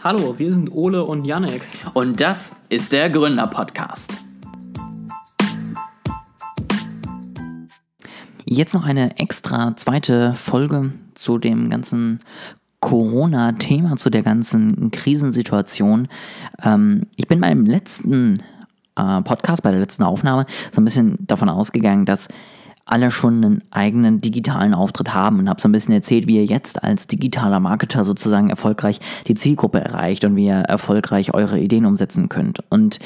Hallo, wir sind Ole und Janek. Und das ist der Gründer-Podcast. Jetzt noch eine extra zweite Folge zu dem ganzen Corona-Thema, zu der ganzen Krisensituation. Ähm, ich bin beim letzten äh, Podcast, bei der letzten Aufnahme, so ein bisschen davon ausgegangen, dass alle schon einen eigenen digitalen Auftritt haben und habe so ein bisschen erzählt, wie ihr jetzt als digitaler Marketer sozusagen erfolgreich die Zielgruppe erreicht und wie ihr erfolgreich eure Ideen umsetzen könnt. Und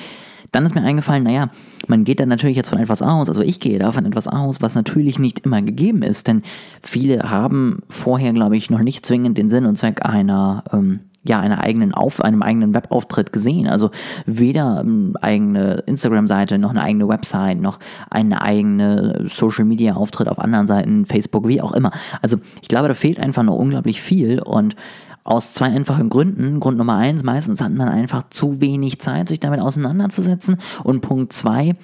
dann ist mir eingefallen, naja, man geht dann natürlich jetzt von etwas aus, also ich gehe da von etwas aus, was natürlich nicht immer gegeben ist, denn viele haben vorher, glaube ich, noch nicht zwingend den Sinn und Zweck einer ähm, ja, einer eigenen Auf, einem eigenen Webauftritt gesehen. Also weder eine ähm, eigene Instagram-Seite, noch eine eigene Website, noch eine eigene Social-Media-Auftritt auf anderen Seiten, Facebook, wie auch immer. Also ich glaube, da fehlt einfach nur unglaublich viel und aus zwei einfachen Gründen. Grund Nummer eins, meistens hat man einfach zu wenig Zeit, sich damit auseinanderzusetzen. Und Punkt zwei,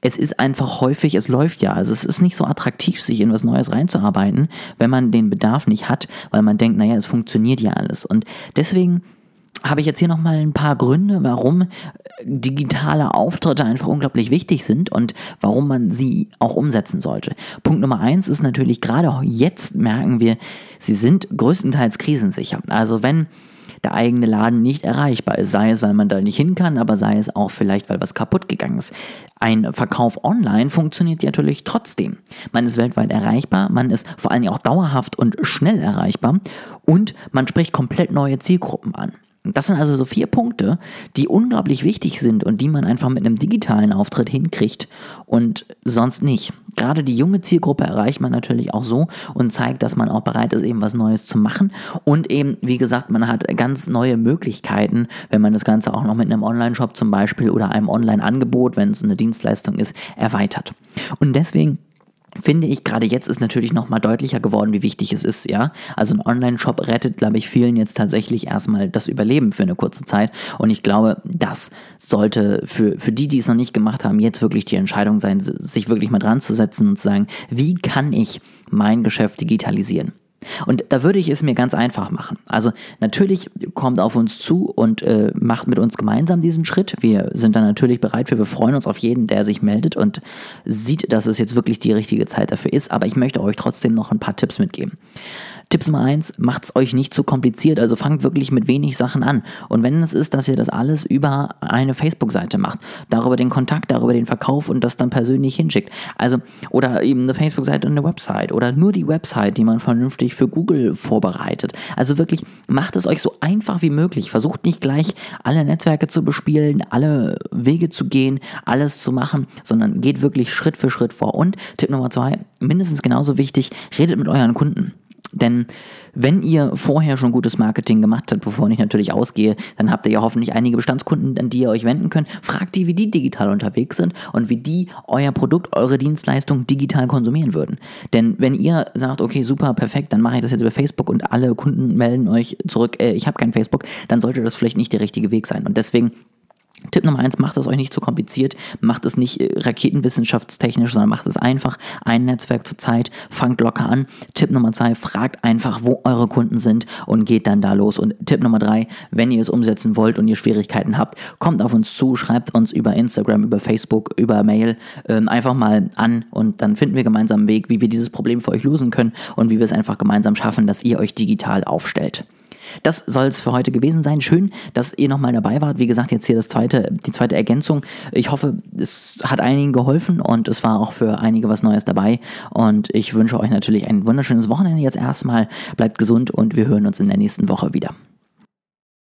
es ist einfach häufig, es läuft ja. Also es ist nicht so attraktiv, sich in was Neues reinzuarbeiten, wenn man den Bedarf nicht hat, weil man denkt, naja, es funktioniert ja alles. Und deswegen habe ich jetzt hier nochmal ein paar Gründe, warum digitale Auftritte einfach unglaublich wichtig sind und warum man sie auch umsetzen sollte. Punkt Nummer eins ist natürlich, gerade jetzt merken wir, sie sind größtenteils krisensicher. Also wenn der eigene Laden nicht erreichbar ist. Sei es, weil man da nicht hin kann, aber sei es auch vielleicht, weil was kaputt gegangen ist. Ein Verkauf online funktioniert natürlich trotzdem. Man ist weltweit erreichbar, man ist vor allem auch dauerhaft und schnell erreichbar und man spricht komplett neue Zielgruppen an. Das sind also so vier Punkte, die unglaublich wichtig sind und die man einfach mit einem digitalen Auftritt hinkriegt und sonst nicht. Gerade die junge Zielgruppe erreicht man natürlich auch so und zeigt, dass man auch bereit ist, eben was Neues zu machen. Und eben, wie gesagt, man hat ganz neue Möglichkeiten, wenn man das Ganze auch noch mit einem Online-Shop zum Beispiel oder einem Online-Angebot, wenn es eine Dienstleistung ist, erweitert. Und deswegen finde ich, gerade jetzt ist natürlich nochmal deutlicher geworden, wie wichtig es ist, ja. Also ein Online-Shop rettet, glaube ich, vielen jetzt tatsächlich erstmal das Überleben für eine kurze Zeit. Und ich glaube, das sollte für, für die, die es noch nicht gemacht haben, jetzt wirklich die Entscheidung sein, sich wirklich mal dran zu setzen und zu sagen, wie kann ich mein Geschäft digitalisieren? Und da würde ich es mir ganz einfach machen. Also natürlich kommt auf uns zu und äh, macht mit uns gemeinsam diesen Schritt. Wir sind da natürlich bereit für. Wir freuen uns auf jeden, der sich meldet und sieht, dass es jetzt wirklich die richtige Zeit dafür ist. Aber ich möchte euch trotzdem noch ein paar Tipps mitgeben. Tipps Nummer eins, macht es euch nicht zu kompliziert, also fangt wirklich mit wenig Sachen an. Und wenn es ist, dass ihr das alles über eine Facebook-Seite macht, darüber den Kontakt, darüber den Verkauf und das dann persönlich hinschickt. Also, oder eben eine Facebook-Seite und eine Website oder nur die Website, die man vernünftig für Google vorbereitet. Also wirklich, macht es euch so einfach wie möglich. Versucht nicht gleich alle Netzwerke zu bespielen, alle Wege zu gehen, alles zu machen, sondern geht wirklich Schritt für Schritt vor. Und Tipp Nummer zwei, mindestens genauso wichtig, redet mit euren Kunden. Denn wenn ihr vorher schon gutes Marketing gemacht habt, bevor ich natürlich ausgehe, dann habt ihr ja hoffentlich einige Bestandskunden, an die ihr euch wenden könnt. Fragt die, wie die digital unterwegs sind und wie die euer Produkt, eure Dienstleistung digital konsumieren würden. Denn wenn ihr sagt, okay, super, perfekt, dann mache ich das jetzt über Facebook und alle Kunden melden euch zurück, äh, ich habe kein Facebook, dann sollte das vielleicht nicht der richtige Weg sein. Und deswegen Tipp Nummer eins, macht es euch nicht zu kompliziert, macht es nicht äh, raketenwissenschaftstechnisch, sondern macht es einfach ein Netzwerk zur Zeit, fangt locker an. Tipp Nummer zwei, fragt einfach, wo eure Kunden sind und geht dann da los. Und Tipp Nummer drei, wenn ihr es umsetzen wollt und ihr Schwierigkeiten habt, kommt auf uns zu, schreibt uns über Instagram, über Facebook, über Mail ähm, einfach mal an und dann finden wir gemeinsam einen Weg, wie wir dieses Problem für euch lösen können und wie wir es einfach gemeinsam schaffen, dass ihr euch digital aufstellt. Das soll es für heute gewesen sein. Schön, dass ihr nochmal dabei wart. Wie gesagt, jetzt hier das zweite, die zweite Ergänzung. Ich hoffe, es hat einigen geholfen und es war auch für einige was Neues dabei. Und ich wünsche euch natürlich ein wunderschönes Wochenende jetzt erstmal. Bleibt gesund und wir hören uns in der nächsten Woche wieder.